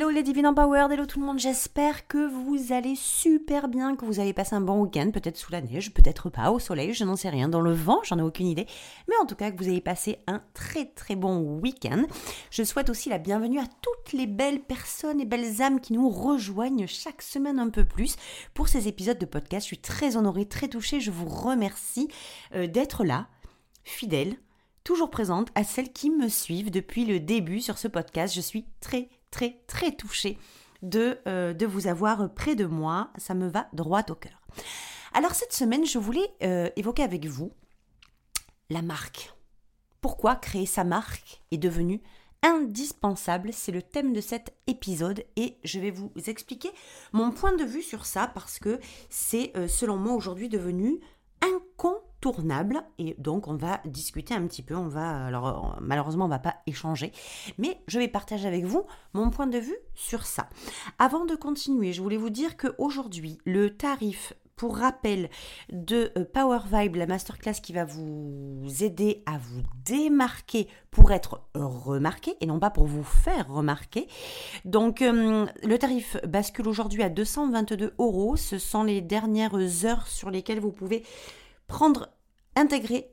Hello les Divine Empowered, hello tout le monde, j'espère que vous allez super bien, que vous avez passé un bon week-end, peut-être sous la neige, peut-être pas, au soleil, je n'en sais rien, dans le vent, j'en ai aucune idée, mais en tout cas que vous ayez passé un très très bon week-end. Je souhaite aussi la bienvenue à toutes les belles personnes et belles âmes qui nous rejoignent chaque semaine un peu plus pour ces épisodes de podcast. Je suis très honorée, très touchée, je vous remercie euh, d'être là, fidèle, toujours présente à celles qui me suivent depuis le début sur ce podcast. Je suis très très très touchée de, euh, de vous avoir près de moi. Ça me va droit au cœur. Alors cette semaine, je voulais euh, évoquer avec vous la marque. Pourquoi créer sa marque est devenu indispensable? C'est le thème de cet épisode et je vais vous expliquer mon point de vue sur ça parce que c'est euh, selon moi aujourd'hui devenu incontournable et donc on va discuter un petit peu, on va alors malheureusement on va pas échanger, mais je vais partager avec vous mon point de vue sur ça. Avant de continuer, je voulais vous dire que aujourd'hui le tarif pour rappel de euh, Power Vibe, la masterclass qui va vous aider à vous démarquer pour être remarqué et non pas pour vous faire remarquer. Donc euh, le tarif bascule aujourd'hui à 222 euros. Ce sont les dernières heures sur lesquelles vous pouvez prendre, intégrer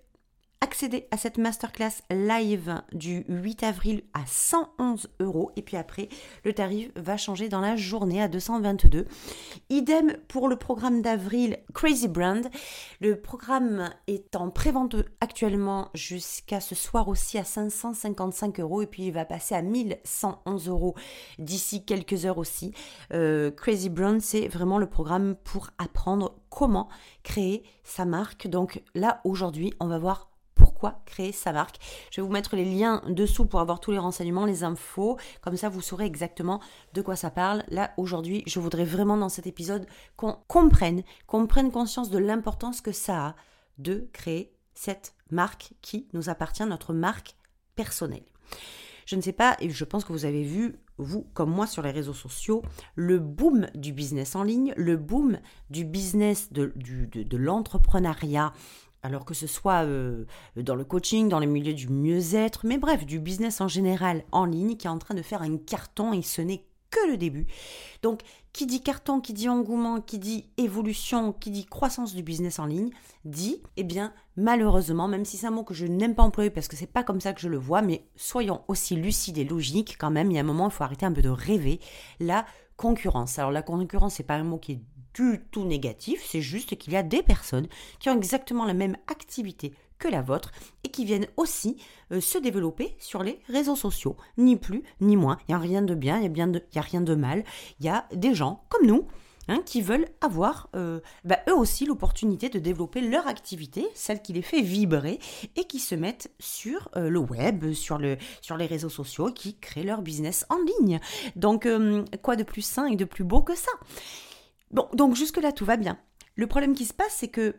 accéder à cette masterclass live du 8 avril à 111 euros. Et puis après le tarif va changer dans la journée à 222 idem pour le programme d'avril Crazy Brand. Le programme est en prévente actuellement jusqu'à ce soir aussi à 555 euros. Et puis il va passer à 1111 euros d'ici quelques heures aussi. Euh, Crazy Brand c'est vraiment le programme pour apprendre comment créer sa marque. Donc là aujourd'hui on va voir pourquoi créer sa marque. Je vais vous mettre les liens dessous pour avoir tous les renseignements, les infos. Comme ça, vous saurez exactement de quoi ça parle. Là, aujourd'hui, je voudrais vraiment dans cet épisode qu'on comprenne, qu'on prenne conscience de l'importance que ça a de créer cette marque qui nous appartient, notre marque personnelle. Je ne sais pas, et je pense que vous avez vu, vous comme moi sur les réseaux sociaux, le boom du business en ligne, le boom du business, de, de l'entrepreneuriat, alors que ce soit euh, dans le coaching, dans les milieux du mieux-être, mais bref, du business en général en ligne qui est en train de faire un carton et ce n'est que le début. Donc, qui dit carton, qui dit engouement, qui dit évolution, qui dit croissance du business en ligne, dit, eh bien, malheureusement, même si c'est un mot que je n'aime pas employer parce que c'est pas comme ça que je le vois, mais soyons aussi lucides et logiques quand même, il y a un moment, il faut arrêter un peu de rêver. La concurrence. Alors, la concurrence, c'est pas un mot qui est tout négatif, c'est juste qu'il y a des personnes qui ont exactement la même activité que la vôtre et qui viennent aussi euh, se développer sur les réseaux sociaux. Ni plus, ni moins. Il n'y a rien de bien, il n'y a, rien de mal. Il y a des gens comme nous hein, qui veulent avoir euh, bah, eux aussi l'opportunité de développer leur activité, celle qui les fait vibrer et qui se mettent sur euh, le web, sur, sur les réseaux sociaux, qui créent leur business en ligne. Donc quoi de plus sain et de plus beau que ça? Bon, donc jusque-là, tout va bien. Le problème qui se passe, c'est que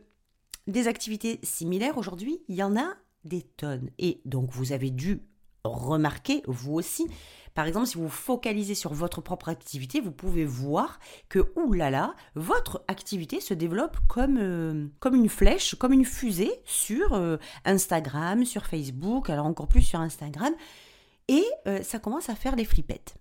des activités similaires, aujourd'hui, il y en a des tonnes. Et donc, vous avez dû remarquer, vous aussi, par exemple, si vous focalisez sur votre propre activité, vous pouvez voir que, oulala, votre activité se développe comme, euh, une flèche, comme une fusée sur euh, Instagram, sur Facebook, alors encore plus sur Instagram, et euh, ça commence à faire les flippettes.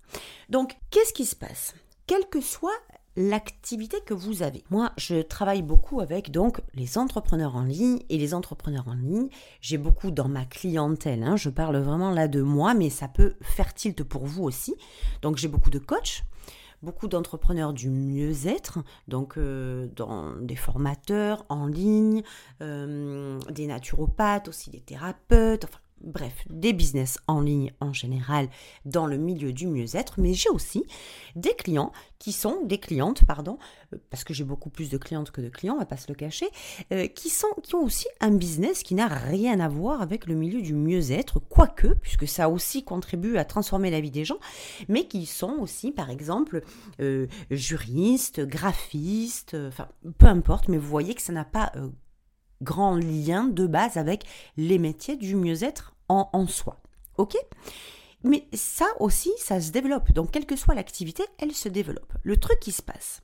Donc, qu'est-ce qui se passe? Quelle que soit l'activité que vous avez. Moi, je travaille beaucoup avec donc les entrepreneurs en ligne et les entrepreneurs en ligne. J'ai beaucoup dans ma clientèle. Hein. je parle vraiment là de moi, mais ça peut faire tilt pour vous aussi. Donc j'ai beaucoup de coachs beaucoup d'entrepreneurs du mieux-être, donc euh, dans des formateurs en ligne, euh, des naturopathes, aussi des thérapeutes, enfin bref, des business en ligne en général dans le milieu du mieux-être, mais j'ai aussi des clients qui sont, des clientes, pardon, euh, parce que j'ai beaucoup plus de clientes que de clients, on va pas se le cacher, euh, qui, sont, qui ont aussi un business qui n'a rien à voir avec le milieu du mieux-être, quoique, puisque ça aussi contribue à transformer la vie des gens, mais qui sont aussi, par exemple, euh, juristes, graphistes, enfin, peu importe, mais vous voyez que ça n'a pas grand lien de base avec les métiers du mieux-être en, soi. Ok? Mais ça aussi, ça se développe. Donc, quelle que soit l'activité, elle se développe. Le truc qui se passe,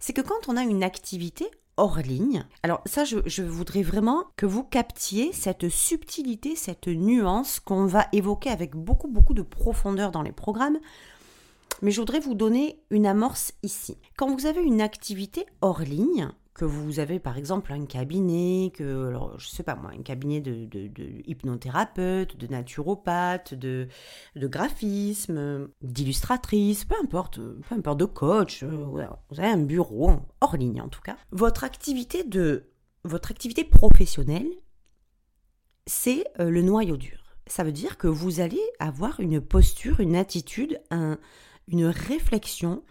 c'est que quand on a une activité hors ligne, alors ça, je, je voudrais vraiment que vous captiez cette subtilité, cette nuance qu'on va évoquer avec beaucoup, beaucoup de profondeur dans les programmes. Mais je voudrais vous donner une amorce ici. Quand vous avez une activité hors ligne, que vous avez par exemple un cabinet, que, alors, je sais pas moi, un cabinet de, de, hypnothérapeute, de naturopathe, de, de graphisme, d'illustratrice, peu importe, peu importe, de coach, euh, vous avez un bureau, hors ligne en tout cas. Votre activité de, votre activité professionnelle, c'est euh, le noyau dur. Ça veut dire que vous allez avoir une posture, une attitude, un, une réflexion,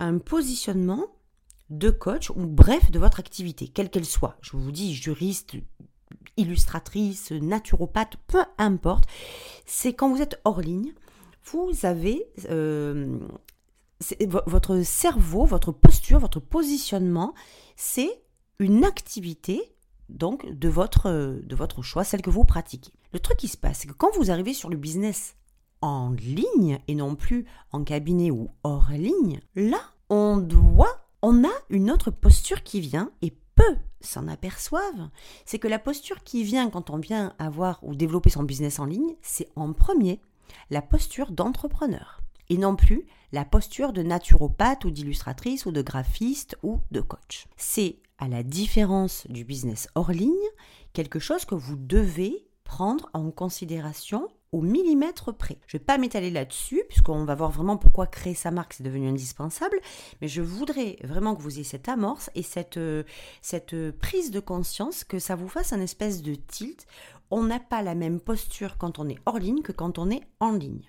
un positionnement de coach ou bref de votre activité, quelle qu'elle soit. Je vous dis juriste, illustratrice, naturopathe, peu importe. C'est quand vous êtes hors ligne, vous avez euh, votre cerveau, votre posture, votre positionnement, c'est une activité donc de votre, de votre choix, celle que vous pratiquez. Le truc qui se passe, c'est que quand vous arrivez sur le business en ligne et non plus en cabinet ou hors ligne, là, on doit on a une autre posture qui vient et peu s'en aperçoivent. C'est que la posture qui vient quand on vient avoir ou développer son business en ligne, c'est en premier la posture d'entrepreneur et non plus la posture de naturopathe ou d'illustratrice ou de graphiste ou de coach. C'est à la différence du business hors ligne quelque chose que vous devez prendre en considération au millimètre près. Je ne vais pas m'étaler là-dessus, puisqu'on va voir vraiment pourquoi créer sa marque, c'est devenu indispensable, mais je voudrais vraiment que vous ayez cette amorce et cette, euh, cette prise de conscience, que ça vous fasse un espèce de tilt. On n'a pas la même posture quand on est hors ligne que quand on est en ligne.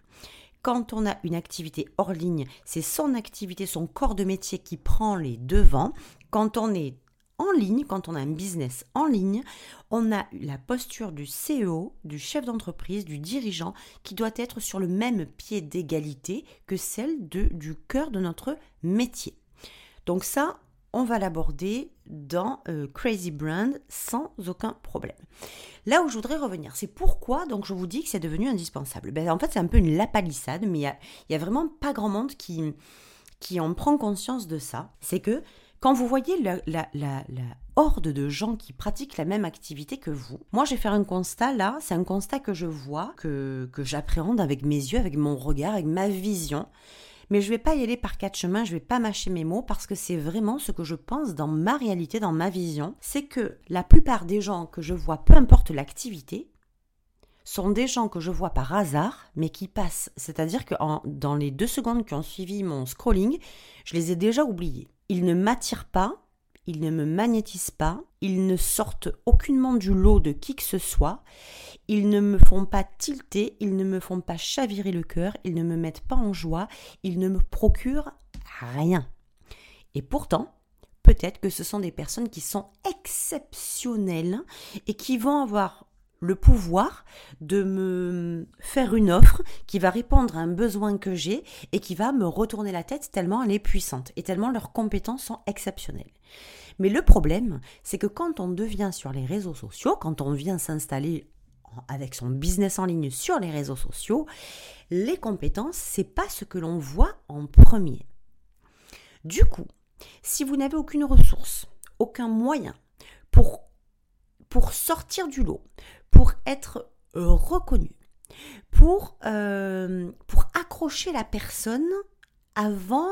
Quand on a une activité hors ligne, c'est son activité, son corps de métier qui prend les devants. Quand on est en ligne, quand on a un business en ligne, on a la posture du CEO, du chef d'entreprise, du dirigeant, qui doit être sur le même pied d'égalité que celle de, du cœur de notre métier. Donc ça, on va l'aborder dans euh, Crazy Brand sans aucun problème. Là où je voudrais revenir, c'est pourquoi donc je vous dis que c'est devenu indispensable. Ben, en fait, c'est un peu une lapalissade, mais il n'y a, a vraiment pas grand monde qui, qui en prend conscience de ça. C'est que quand vous voyez la, horde de gens qui pratiquent la même activité que vous, moi j'ai fait un constat là, c'est un constat que je vois, que, que j'appréhende avec mes yeux, avec mon regard, avec ma vision. Mais je ne vais pas y aller par quatre chemins, je ne vais pas mâcher mes mots parce que c'est vraiment ce que je pense dans ma réalité, dans ma vision. C'est que la plupart des gens que je vois, peu importe l'activité, sont des gens que je vois par hasard, mais qui passent. C'est-à-dire que dans les deux secondes qui ont suivi mon scrolling, je les ai déjà oubliés. Ils ne m'attirent pas, ils ne me magnétisent pas, ils ne sortent aucunement du lot de qui que ce soit, ils ne me font pas tilter, ils ne me font pas chavirer le cœur, ils ne me mettent pas en joie, ils ne me procurent rien. Et pourtant, peut-être que ce sont des personnes qui sont exceptionnelles et qui vont avoir le pouvoir de me faire une offre qui va répondre à un besoin que j'ai et qui va me retourner la tête tellement elle est puissante et tellement leurs compétences sont exceptionnelles. Mais le problème, c'est que quand on devient sur les réseaux sociaux, quand on vient s'installer avec son business en ligne sur les réseaux sociaux, les compétences, c'est pas ce que l'on voit en premier. Du coup, si vous n'avez aucune ressource, aucun moyen pour pour sortir du lot, pour être euh, reconnu, pour, euh, pour accrocher la personne avant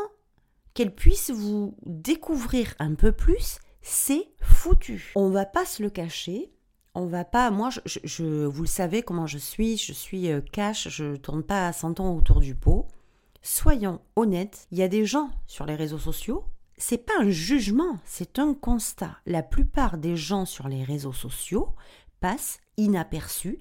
qu'elle puisse vous découvrir un peu plus, c'est foutu. On va pas se le cacher. On va pas. Moi, je, vous le savez comment je suis. Je suis euh, cash. Je tourne pas à 100 ans autour du pot. Soyons honnêtes. Il y a des gens sur les réseaux sociaux. C'est pas un jugement, c'est un constat. La plupart des gens sur les réseaux sociaux passent inaperçus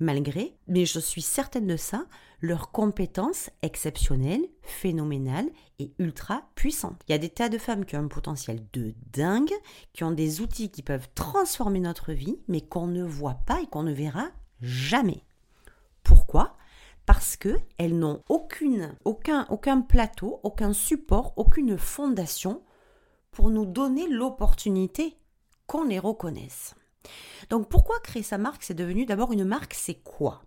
malgré, mais je suis certaine de ça, leurs compétences exceptionnelles, phénoménales et ultra puissantes. Il y a des tas de femmes qui ont un potentiel de dingue, qui ont des outils qui peuvent transformer notre vie, mais qu'on ne voit pas et qu'on ne verra jamais. Pourquoi? Parce qu'elles n'ont aucune, aucun, aucun plateau, aucun support, aucune fondation pour nous donner l'opportunité qu'on les reconnaisse. Donc pourquoi créer sa marque C'est devenu d'abord une marque, c'est quoi?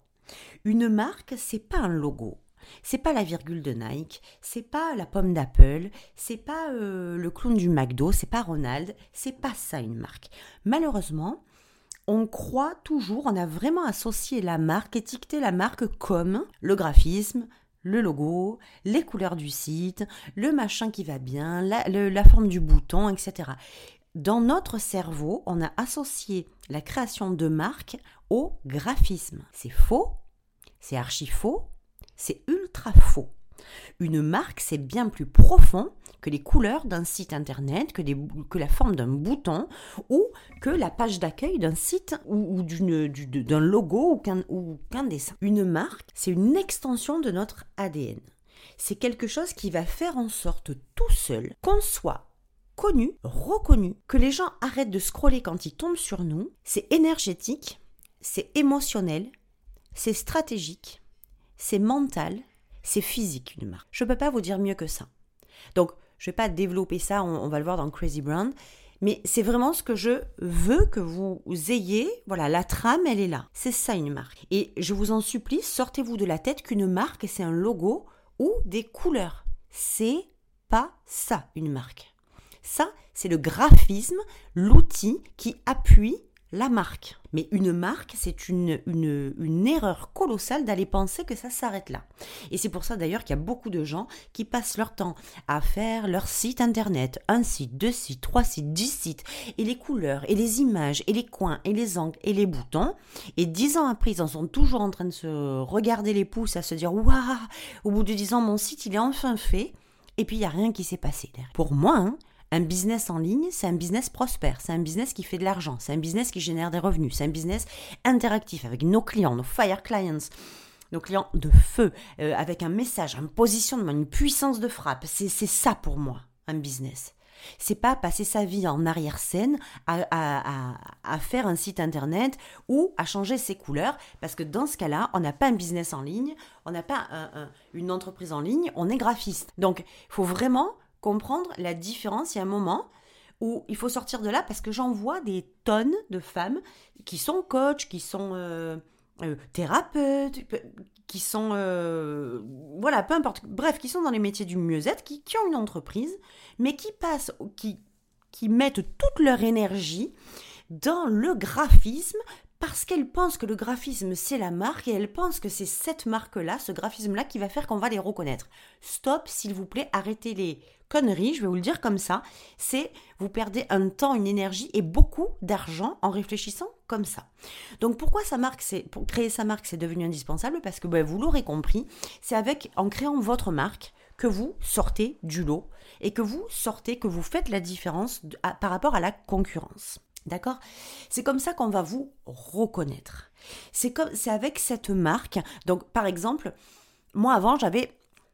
Une marque, c'est pas un logo. C'est pas la virgule de Nike, c'est pas la pomme d'Apple, c'est pas euh, le clown du McDo, c'est pas Ronald, c'est pas ça une marque. Malheureusement, on croit toujours, on a vraiment associé la marque, étiqueté la marque comme le graphisme, le logo, les couleurs du site, le machin qui va bien, la, la forme du bouton, etc. Dans notre cerveau, on a associé la création de marque au graphisme. C'est faux, c'est archi faux, c'est ultra faux. Une marque, c'est bien plus profond que les couleurs d'un site internet, que, que la forme d'un bouton ou que la page d'accueil d'un site ou, d'un logo ou qu'un dessin. Une marque, c'est une extension de notre ADN. C'est quelque chose qui va faire en sorte tout seul qu'on soit connu, reconnu, que les gens arrêtent de scroller quand ils tombent sur nous. C'est énergétique, c'est émotionnel, c'est stratégique, c'est mental, c'est physique une marque. Je ne peux pas vous dire mieux que ça. Donc, je ne vais pas développer ça, on, va le voir dans Crazy Brand, mais c'est vraiment ce que je veux que vous ayez. Voilà, la trame, elle est là. C'est ça une marque. Et je vous en supplie, sortez-vous de la tête qu'une marque, c'est un logo ou des couleurs. C'est pas ça une marque. Ça, c'est le graphisme, l'outil qui appuie la marque. Mais une marque, c'est une, une, erreur colossale d'aller penser que ça s'arrête là. Et c'est pour ça d'ailleurs qu'il y a beaucoup de gens qui passent leur temps à faire leur site internet, un site, deux sites, trois sites, dix sites, et les couleurs, et les images, et les coins, et les angles, et les boutons. Et dix ans après, ils en sont toujours en train de se regarder les pouces, à se dire Waouh, au bout de dix ans, mon site, il est enfin fait. Et puis, il n'y a rien qui s'est passé. Pour moi, hein, un business en ligne, c'est un business prospère, c'est un business qui fait de l'argent, c'est un business qui génère des revenus, c'est un business interactif avec nos clients, nos fire clients, nos clients de feu, euh, avec un message, un positionnement, une puissance de frappe. C'est ça pour moi, un business. C'est pas passer sa vie en arrière-scène à, faire un site internet ou à changer ses couleurs, parce que dans ce cas-là, on n'a pas un business en ligne, on n'a pas une entreprise en ligne, on est graphiste. Donc, il faut vraiment comprendre la différence. Il y a un moment où il faut sortir de là parce que j'en vois des tonnes de femmes qui sont coachs, qui sont euh, euh, thérapeutes, qui sont euh, voilà, peu importe, bref, qui sont dans les métiers du mieux-être, qui, qui, ont une entreprise, mais qui passent, qui, qui mettent toute leur énergie dans le graphisme parce qu'elles pensent que le graphisme c'est la marque et elles pensent que c'est cette marque-là, ce graphisme-là qui va faire qu'on va les reconnaître. Stop, s'il vous plaît, arrêtez les conneries, je vais vous le dire comme ça. C'est vous perdez un temps, une énergie et beaucoup d'argent en réfléchissant comme ça. Donc pourquoi sa marque, créer sa marque, c'est devenu indispensable? Parce que ben, vous l'aurez compris, c'est avec en créant votre marque que vous sortez du lot et que vous sortez, que vous faites la différence par rapport à la concurrence. D'accord? C'est comme ça qu'on va vous reconnaître. C'est comme c'est avec cette marque. Donc par exemple, moi avant j'avais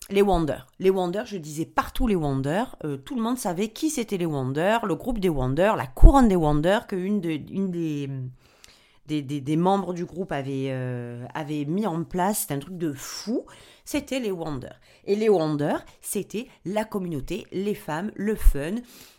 les Wonder. Les Wonder, je disais partout les Wonder. Euh, tout le monde savait qui c'était les Wonder, le groupe des Wonder, la couronne des Wonder que une, de, une des, des, membres du groupe avait, euh, avait mis en place. C'était un truc de fou. C'était les Wonder. Et les Wonder, c'était la communauté, les femmes, le fun.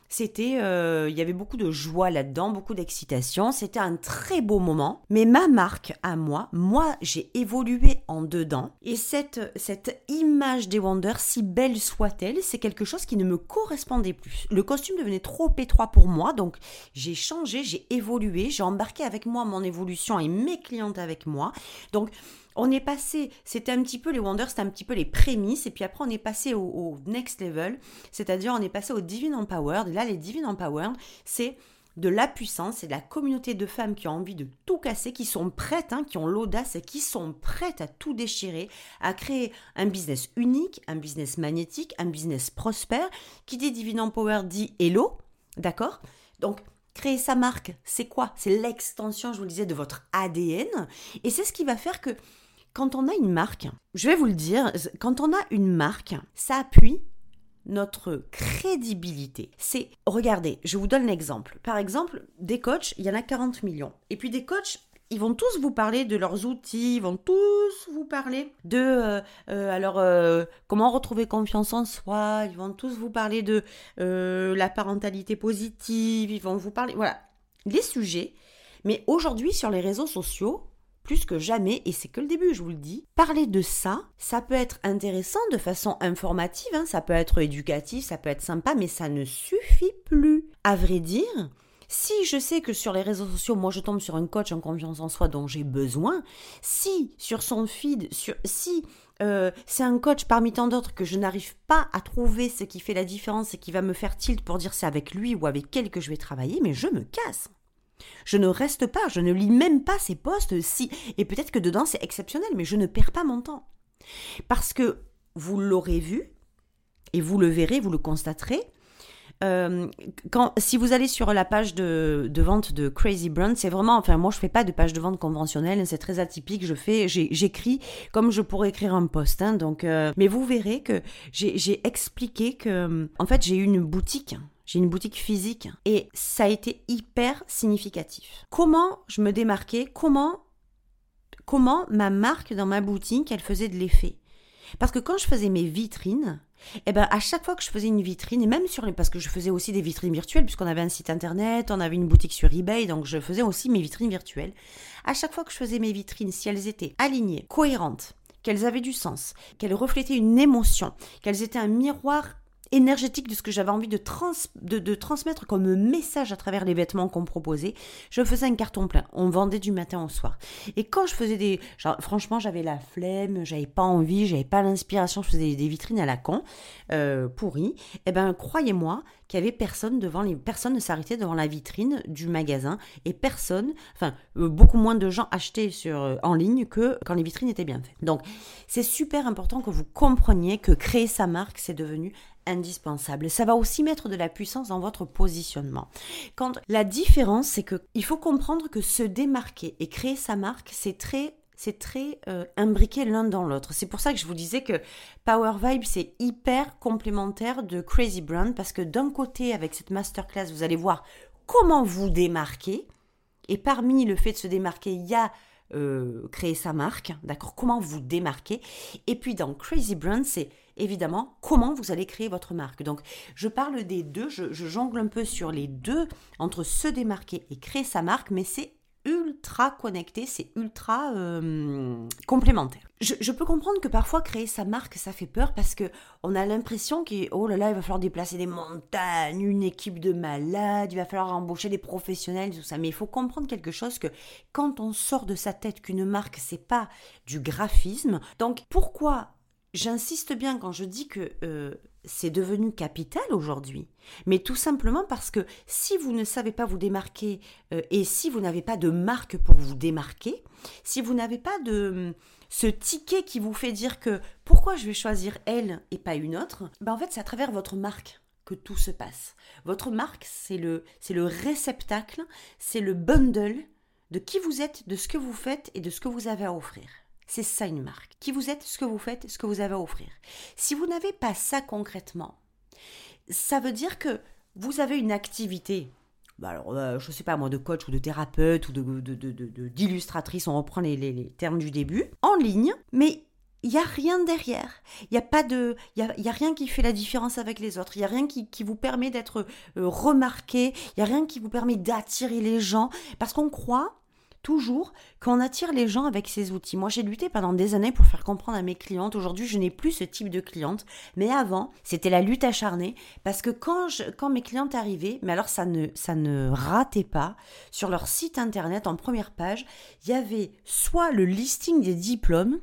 C'était, euh, il y avait beaucoup de joie là-dedans, beaucoup d'excitation. C'était un très beau moment. Mais ma marque à moi, moi, j'ai évolué en dedans. Et cette, cette image des Wonder, si belle soit-elle, c'est quelque chose qui ne me correspondait plus. Le costume devenait trop étroit pour moi, donc j'ai changé, j'ai évolué, j'ai embarqué avec moi mon évolution et mes clientes avec moi. Donc on est passé, c'était un petit peu les Wonders, c'était un petit peu les prémices, et puis après on est passé au, next level, c'est-à-dire on est passé au Divine Empowered, là les Divine Empowered, c'est de la puissance, c'est de la communauté de femmes qui ont envie de tout casser, qui sont prêtes, hein, qui ont l'audace et qui sont prêtes à tout déchirer, à créer un business unique, un business magnétique, un business prospère. Qui dit Divine Empowered dit Hello, d'accord? Donc Créer sa marque, c'est quoi? C'est l'extension, je vous le disais, de votre ADN. Et c'est ce qui va faire que quand on a une marque, je vais vous le dire, quand on a une marque, ça appuie notre crédibilité. C'est, regardez, je vous donne l'exemple. Par exemple, des coachs, il y en a 40 millions. Et puis des coachs, ils vont tous vous parler de leurs outils, ils vont tous vous parler de euh, euh, alors euh, comment retrouver confiance en soi, ils vont tous vous parler de la parentalité positive, ils vont vous parler voilà, les sujets. Mais aujourd'hui sur les réseaux sociaux, plus que jamais, et c'est que le début, je vous le dis, parler de ça, ça peut être intéressant de façon informative, hein, ça peut être éducatif, ça peut être sympa, mais ça ne suffit plus. À vrai dire, si je sais que sur les réseaux sociaux, moi je tombe sur un coach en confiance en soi dont j'ai besoin, si sur son feed, si euh, c'est un coach parmi tant d'autres que je n'arrive pas à trouver ce qui fait la différence et qui va me faire tilt pour dire c'est avec lui ou avec elle que je vais travailler, mais je me casse. Je ne reste pas, je ne lis même pas ces posts si et peut-être que dedans c'est exceptionnel, mais je ne perds pas mon temps. Parce que vous l'aurez vu et vous le verrez, vous le constaterez, euh, quand, si vous allez sur la page de, vente de Crazy Brand, c'est vraiment, enfin moi je fais pas de page de vente conventionnelle, c'est très atypique. Je fais, j'écris comme je pourrais écrire un post. Hein, donc, euh, mais vous verrez que j'ai expliqué que, en fait, j'ai une boutique. J'ai une boutique physique et ça a été hyper significatif. Comment je me démarquais? Comment comment ma marque dans ma boutique, elle faisait de l'effet? Parce que quand je faisais mes vitrines, eh ben à chaque fois que je faisais une vitrine et même sur les parce que je faisais aussi des vitrines virtuelles puisqu'on avait un site internet, on avait une boutique sur eBay donc je faisais aussi mes vitrines virtuelles. À chaque fois que je faisais mes vitrines, si elles étaient alignées, cohérentes, qu'elles avaient du sens, qu'elles reflétaient une émotion, qu'elles étaient un miroir énergétique de ce que j'avais envie de, de, transmettre comme message à travers les vêtements qu'on proposait, je faisais un carton plein. On vendait du matin au soir. Et quand je faisais des... franchement, j'avais la flemme, j'avais pas envie, j'avais pas l'inspiration, je faisais des vitrines à la con, euh, pourries. Eh ben, croyez-moi qu'il y avait personne devant les... Personne ne s'arrêtait devant la vitrine du magasin et personne, enfin, euh, beaucoup moins de gens achetaient sur, euh, en ligne que quand les vitrines étaient bien faites. Donc, c'est super important que vous compreniez que créer sa marque, c'est devenu indispensable. Ça va aussi mettre de la puissance dans votre positionnement. Quand la différence, c'est que il faut comprendre que se démarquer et créer sa marque, c'est très c'est très euh, imbriqué l'un dans l'autre. C'est pour ça que je vous disais que Power Vibe, c'est hyper complémentaire de Crazy Brand parce que d'un côté, avec cette masterclass, vous allez voir comment vous démarquer. Et parmi le fait de se démarquer, il y a euh, créer sa marque, d'accord Comment vous démarquer Et puis dans Crazy Brand, c'est évidemment comment vous allez créer votre marque. Donc je parle des deux, je, jongle un peu sur les deux, entre se démarquer et créer sa marque, mais c'est ultra connecté, c'est ultra euh, complémentaire. Je, peux comprendre que parfois créer sa marque, ça fait peur parce que on a l'impression qu'il oh là là, il va falloir déplacer des montagnes, une équipe de malades, il va falloir embaucher des professionnels, tout ça. Mais il faut comprendre quelque chose que quand on sort de sa tête qu'une marque, c'est pas du graphisme. Donc pourquoi J'insiste bien quand je dis que euh, c'est devenu capital aujourd'hui, mais tout simplement parce que si vous ne savez pas vous démarquer euh, et si vous n'avez pas de marque pour vous démarquer, si vous n'avez pas de ce ticket qui vous fait dire que pourquoi je vais choisir elle et pas une autre, ben en fait c'est à travers votre marque que tout se passe. Votre marque, c'est le, c'est le réceptacle, c'est le bundle de qui vous êtes, de ce que vous faites et de ce que vous avez à offrir. C'est ça une marque. Qui vous êtes, ce que vous faites, ce que vous avez à offrir. Si vous n'avez pas ça concrètement, ça veut dire que vous avez une activité. Bah alors, euh, je ne sais pas moi, de coach ou de thérapeute ou d'illustratrice, de, on reprend les, termes du début, en ligne, mais il n'y a rien derrière. Il n'y a pas de, il y a, rien qui fait la différence avec les autres. Il n'y a rien qui, vous permet d'être euh, remarqué. Il n'y a rien qui vous permet d'attirer les gens. Parce qu'on croit toujours qu'on attire les gens avec ces outils. Moi, j'ai lutté pendant des années pour faire comprendre à mes clientes. Aujourd'hui, je n'ai plus ce type de cliente. Mais avant, c'était la lutte acharnée parce que quand, je, quand mes clientes arrivaient, mais alors ça ne, ça ne ratait pas, sur leur site internet, en première page, il y avait soit le listing des diplômes,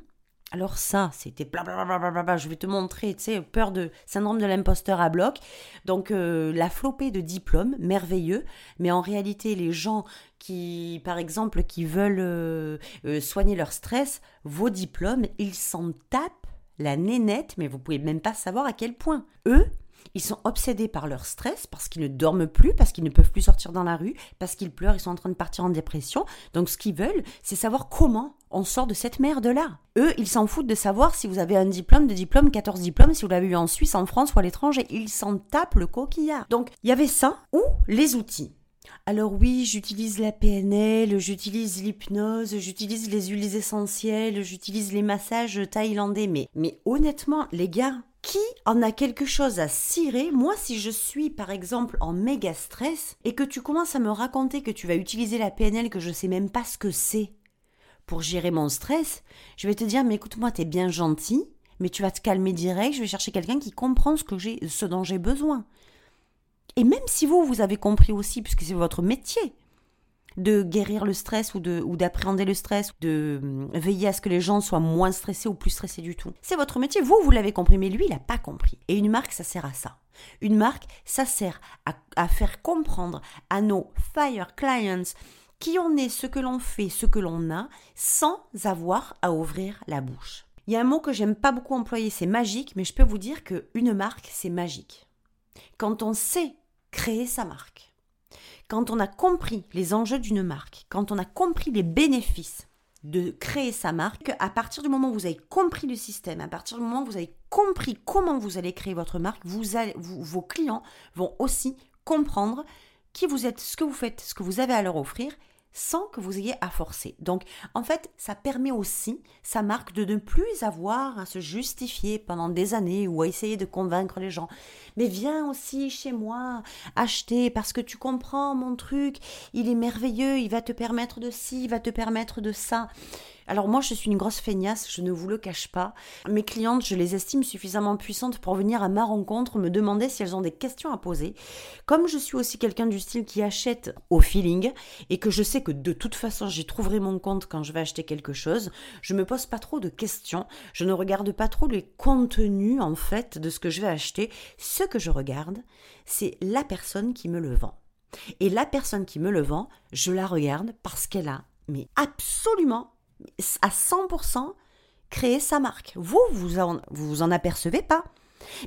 alors ça, c'était blablabla, je vais te montrer, tu sais, peur de syndrome de l'imposteur à bloc. Donc euh, la flopée de diplômes, merveilleux, mais en réalité, les gens qui, par exemple, qui veulent euh, euh, soigner leur stress, vos diplômes, ils s'en tapent la nénette, mais vous pouvez même pas savoir à quel point. Eux, Ils sont obsédés par leur stress parce qu'ils ne dorment plus, parce qu'ils ne peuvent plus sortir dans la rue, parce qu'ils pleurent, ils sont en train de partir en dépression. Donc ce qu'ils veulent, c'est savoir comment on sort de cette merde-là. Eux, ils s'en foutent de savoir si vous avez un diplôme, de diplôme, 14 diplômes, si vous l'avez eu en Suisse, en France ou à l'étranger. Ils s'en tapent le coquillard. Donc il y avait ça ou les outils. Alors oui, j'utilise la PNL, j'utilise l'hypnose, j'utilise les huiles essentielles, j'utilise les massages thaïlandais, mais, mais honnêtement, les gars, qui en a quelque chose à cirer? Moi, si je suis par exemple en méga stress et que tu commences à me raconter que tu vas utiliser la PNL que je sais même pas ce que c'est pour gérer mon stress, je vais te dire mais écoute-moi, t'es bien gentil, mais tu vas te calmer direct, je vais chercher quelqu'un qui comprend ce que j'ai ce dont j'ai besoin. Et même si vous vous avez compris aussi puisque c'est votre métier, de guérir le stress ou de d'appréhender le stress, de hum, veiller à ce que les gens soient moins stressés ou plus stressés du tout. C'est votre métier, vous vous l'avez compris, mais lui il n'a pas compris. Et une marque ça sert à ça. Une marque ça sert à, à faire comprendre à nos fire clients qui on est, ce que l'on fait, ce que l'on a, sans avoir à ouvrir la bouche. Il y a un mot que j'aime pas beaucoup employer, c'est magique, mais je peux vous dire que une marque, c'est magique. Quand on sait créer sa marque, quand on a compris les enjeux d'une marque, quand on a compris les bénéfices de créer sa marque, à partir du moment où vous avez compris le système, à partir du moment où vous avez compris comment vous allez créer votre marque, vos clients vont aussi comprendre qui vous êtes, ce que vous faites, ce que vous avez à leur offrir sans que vous ayez à forcer. Donc, en fait, ça permet aussi sa marque de ne plus avoir à se justifier pendant des années ou à essayer de convaincre les gens. Mais viens aussi chez moi acheter parce que tu comprends mon truc, il est merveilleux, il va te permettre de ci, il va te permettre de ça. Alors moi, je suis une grosse feignasse, je ne vous le cache pas. Mes clientes, je les estime suffisamment puissantes pour venir à ma rencontre, me demander si elles ont des questions à poser. Comme je suis aussi quelqu'un du style qui achète au feeling et que je sais de toute façon, j'y trouverai mon compte quand je vais acheter quelque chose, je me pose pas trop de questions, je ne regarde pas trop les contenus en fait de ce que je vais acheter. Ce que je regarde, c'est la personne qui me le vend. Et la personne qui me le vend, je la regarde parce qu'elle a mais absolument à 100% créer sa marque. Vous, vous vous en apercevez pas.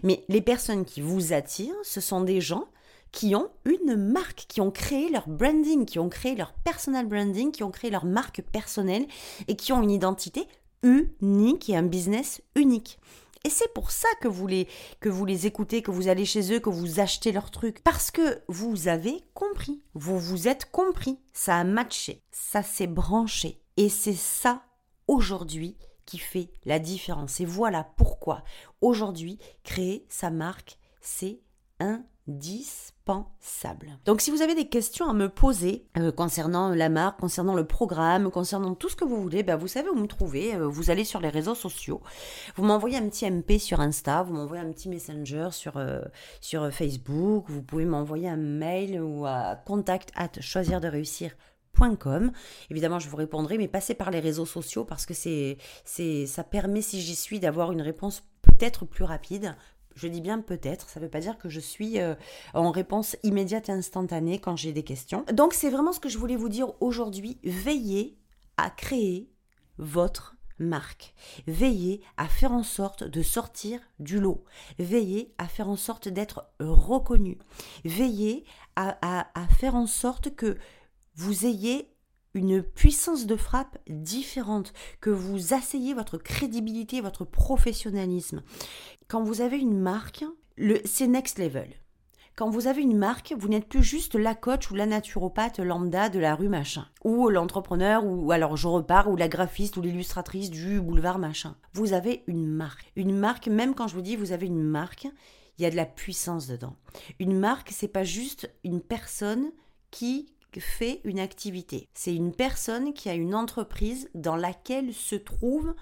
Mais les personnes qui vous attirent, ce sont des gens qui ont une marque, qui ont créé leur branding, qui ont créé leur personal branding, qui ont créé leur marque personnelle et qui ont une identité unique et un business unique. Et c'est pour ça que vous, les, que vous les écoutez, que vous allez chez eux, que vous achetez leurs trucs. Parce que vous avez compris. Vous vous êtes compris. Ça a matché. Ça s'est branché. Et c'est ça, aujourd'hui, qui fait la différence. Et voilà pourquoi, aujourd'hui, créer sa marque, c'est indispensable. Donc si vous avez des questions à me poser euh, concernant la marque, concernant le programme, concernant tout ce que vous voulez, ben vous savez où me trouver. Euh, vous allez sur les réseaux sociaux, vous m'envoyez un petit MP sur Insta, vous m'envoyez un petit Messenger sur, euh, sur Facebook, vous pouvez m'envoyer un mail ou à contact at choisir de Évidemment, je vous répondrai, mais passez par les réseaux sociaux parce que c'est, c'est, ça permet, si j'y suis, d'avoir une réponse peut-être plus rapide. Je dis bien peut-être, ça ne veut pas dire que je suis euh, en réponse immédiate et instantanée quand j'ai des questions. Donc c'est vraiment ce que je voulais vous dire aujourd'hui. Veillez à créer votre marque. Veillez à faire en sorte de sortir du lot. Veillez à faire en sorte d'être reconnu. Veillez à, à, faire en sorte que vous ayez une puissance de frappe différente, que vous asseyez votre crédibilité, votre professionnalisme. Quand vous avez une marque, c'est next level. Quand vous avez une marque, vous n'êtes plus juste la coach ou la naturopathe lambda de la rue machin, ou l'entrepreneur, ou alors je repars, ou la graphiste ou l'illustratrice du boulevard machin. Vous avez une marque. Une marque, même quand je vous dis vous avez une marque, il y a de la puissance dedans. Une marque, c'est pas juste une personne qui fait une activité. C'est une personne qui a une entreprise dans laquelle se trouve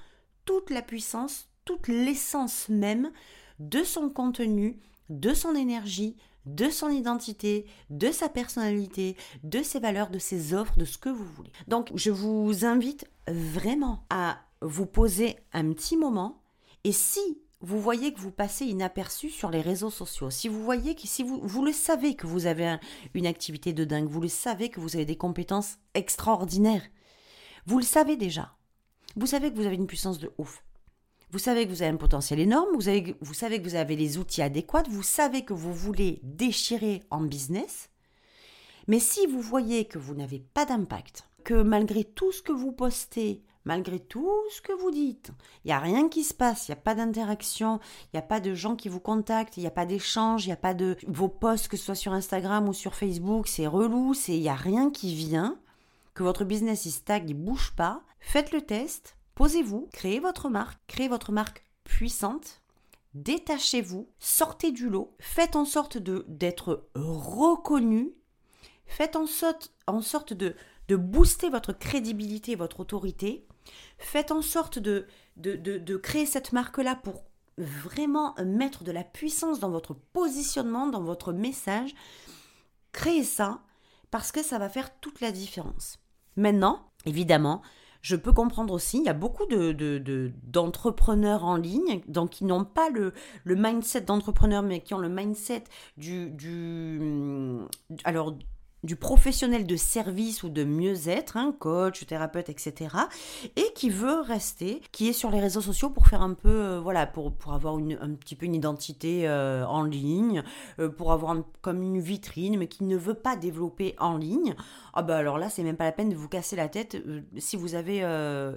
toute la puissance, toute l'essence même de son contenu, de son énergie, de son identité, de sa personnalité, de ses valeurs, de ses offres, de ce que vous voulez. Donc je vous invite vraiment à vous poser un petit moment et si vous voyez que vous passez inaperçu sur les réseaux sociaux, si vous voyez que si vous, vous le savez que vous avez une activité de dingue, vous le savez que vous avez des compétences extraordinaires, vous le savez déjà. Vous savez que vous avez une puissance de ouf. vous savez que vous avez un potentiel énorme, vous, avez, vous savez que vous avez les outils adéquats, vous savez que vous voulez déchirer en business. Mais si vous voyez que vous n'avez pas d'impact, que malgré tout ce que vous postez, malgré tout ce que vous dites, il n'y a rien qui se passe, il n'y a pas d'interaction, il n'y a pas de gens qui vous contactent, il n'y a pas d'échange, il n'y a pas de vos posts, que ce soit sur Instagram ou sur Facebook, c'est relou, il n'y a rien qui vient, que votre business il stagne, il bouge pas, faites le test, Posez-vous, créez votre marque, créez votre marque puissante, détachez-vous, sortez du lot, faites en sorte de d'être reconnu, faites en sorte, en sorte de, de booster votre crédibilité, votre autorité, faites en sorte de, de, de créer cette marque-là pour vraiment mettre de la puissance dans votre positionnement, dans votre message. Créez ça parce que ça va faire toute la différence. Maintenant, évidemment, je peux comprendre aussi, il y a beaucoup de, d'entrepreneurs en ligne, donc qui n'ont pas le, le mindset d'entrepreneur, mais qui ont le mindset du, du alors du professionnel de service ou de mieux-être, un hein, coach, thérapeute, etc., et qui veut rester, qui est sur les réseaux sociaux pour faire un peu, euh, voilà, pour, pour avoir une, un petit peu une identité euh, en ligne, euh, pour avoir comme une vitrine, mais qui ne veut pas développer en ligne. Ah bah alors là, c'est même pas la peine de vous casser la tête. si vous avez,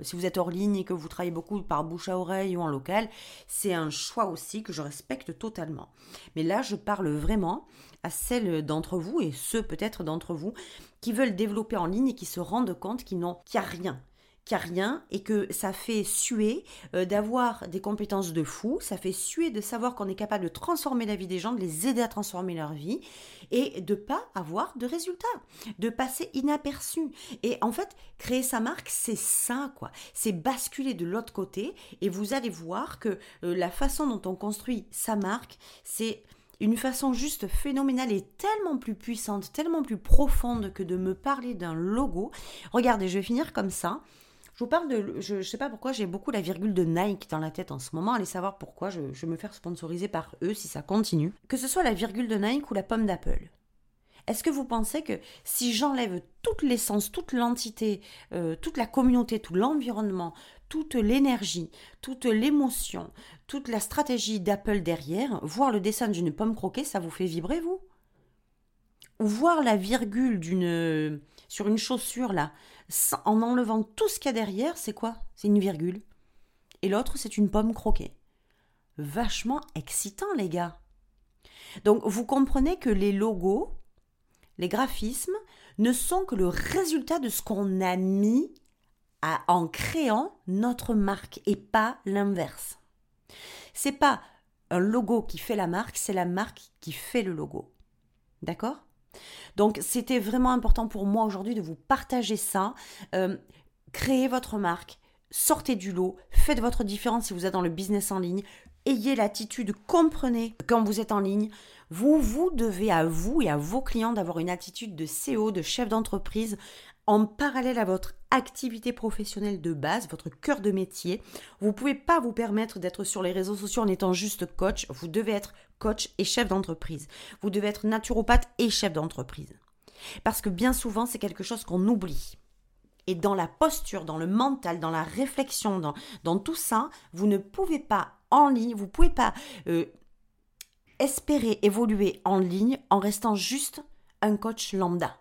si vous êtes hors ligne et que vous travaillez beaucoup par bouche à oreille ou en local, c'est un choix aussi que je respecte totalement. Mais là, je parle vraiment à celles d'entre vous, et ceux peut-être d'entre vous, qui veulent développer en ligne et qui se rendent compte qu'ils n'ont, qu'il n'y a rien qu'il n'y a rien et que ça fait suer euh, d'avoir des compétences de fou, ça fait suer de savoir qu'on est capable de transformer la vie des gens, de les aider à transformer leur vie et de pas avoir de résultats, de passer inaperçu. Et en fait, créer sa marque, c'est ça quoi. C'est basculer de l'autre côté et vous allez voir que euh, la façon dont on construit sa marque, c'est une façon juste phénoménale et tellement plus puissante, tellement plus profonde que de me parler d'un logo. Regardez, je vais finir comme ça. Je vous parle de. Je ne sais pas pourquoi j'ai beaucoup la virgule de Nike dans la tête en ce moment. Allez savoir pourquoi. Je, vais me faire sponsoriser par eux si ça continue. Que ce soit la virgule de Nike ou la pomme d'Apple. Est-ce que vous pensez que si j'enlève toute l'essence, toute l'entité, euh, toute la communauté, tout l'environnement, toute l'énergie, toute l'émotion, toute la stratégie d'Apple derrière, voir le dessin d'une pomme croquée, ça vous fait vibrer, vous? Ou voir la virgule d'une sur une chaussure là, en enlevant tout ce qu'il y a derrière, c'est quoi? C'est une virgule. Et l'autre, c'est une pomme croquée. Vachement excitant, les gars. Donc, vous comprenez que les logos, les graphismes ne sont que le résultat de ce qu'on a mis en créant notre marque et pas l'inverse. C'est pas un logo qui fait la marque, c'est la marque qui fait le logo. D'accord? Donc c'était vraiment important pour moi aujourd'hui de vous partager ça. Euh, créez votre marque, sortez du lot, faites votre différence si vous êtes dans le business en ligne, ayez l'attitude, comprenez quand vous êtes en ligne, vous, vous devez à vous et à vos clients d'avoir une attitude de CEO, de chef d'entreprise en parallèle à votre activité professionnelle de base, votre cœur de métier. Vous ne pouvez pas vous permettre d'être sur les réseaux sociaux en étant juste coach. Vous devez être coach et chef d'entreprise. Vous devez être naturopathe et chef d'entreprise. Parce que bien souvent, c'est quelque chose qu'on oublie. Et dans la posture, dans le mental, dans la réflexion, dans, tout ça, vous ne pouvez pas en ligne, vous ne pouvez pas euh, espérer évoluer en ligne en restant juste un coach lambda.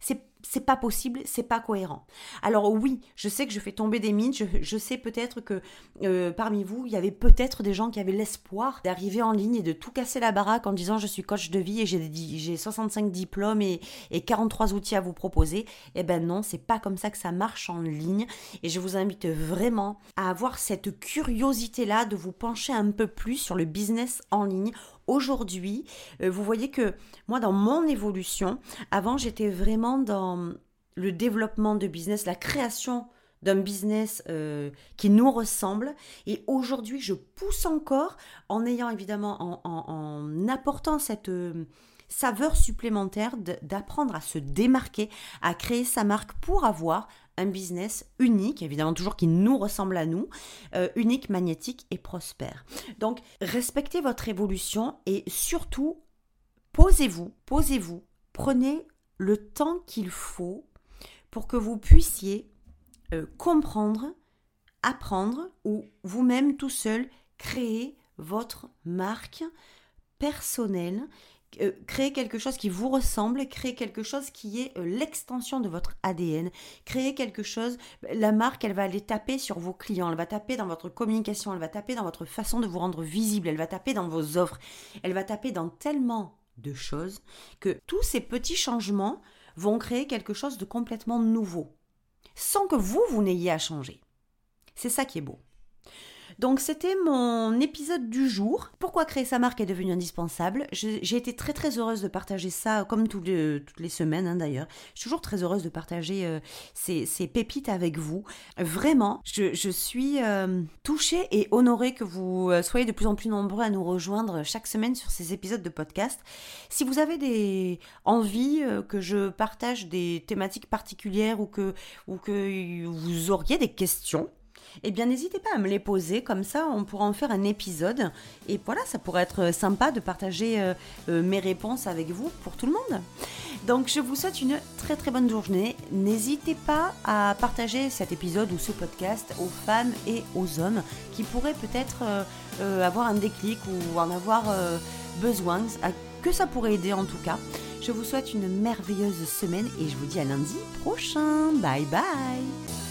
C'est c'est pas possible, c'est pas cohérent. Alors oui, je sais que je fais tomber des mythes, je, sais peut-être que euh, parmi vous, il y avait peut-être des gens qui avaient l'espoir d'arriver en ligne et de tout casser la baraque en disant je suis coach de vie et j'ai 65 diplômes et, et 43 outils à vous proposer. Eh ben non, c'est pas comme ça que ça marche en ligne et je vous invite vraiment à avoir cette curiosité-là de vous pencher un peu plus sur le business en ligne aujourd'hui, euh, vous voyez que moi, dans mon évolution, avant, j'étais vraiment dans le développement de business, la création d'un business euh, qui nous ressemble. Et aujourd'hui, je pousse encore en ayant évidemment, en, apportant cette euh, saveur supplémentaire d'apprendre à se démarquer, à créer sa marque pour avoir un business unique, évidemment toujours qui nous ressemble à nous, euh, unique, magnétique et prospère. Donc respectez votre évolution et surtout posez-vous, posez-vous, prenez le temps qu'il faut pour que vous puissiez euh, comprendre apprendre ou vous-même tout seul créer votre marque personnelle euh, créer quelque chose qui vous ressemble, créer quelque chose qui est euh, l'extension de votre ADN, créer quelque chose, la marque, elle va aller taper sur vos clients, elle va taper dans votre communication, elle va taper dans votre façon de vous rendre visible, elle va taper dans vos offres, elle va taper dans tellement de choses que tous ces petits changements vont créer quelque chose de complètement nouveau, sans que vous, vous n'ayez à changer. C'est ça qui est beau. Donc c'était mon épisode du jour. Pourquoi créer sa marque est devenu indispensable J'ai été très très heureuse de partager ça, comme toutes les semaines hein, d'ailleurs. Je suis toujours très heureuse de partager euh, ces, pépites avec vous. Vraiment, je, suis euh, touchée et honorée que vous euh, soyez de plus en plus nombreux à nous rejoindre chaque semaine sur ces épisodes de podcast. Si vous avez des envies que je partage des thématiques particulières ou que, ou que vous auriez des questions, eh bien n'hésitez pas à me les poser, comme ça on pourra en faire un épisode. Et voilà, ça pourrait être sympa de partager euh, euh, mes réponses avec vous pour tout le monde. Donc je vous souhaite une très très bonne journée. N'hésitez pas à partager cet épisode ou ce podcast aux femmes et aux hommes qui pourraient peut-être euh, avoir un déclic ou en avoir besoin, que ça pourrait aider en tout cas. Je vous souhaite une merveilleuse semaine et je vous dis à lundi prochain. Bye bye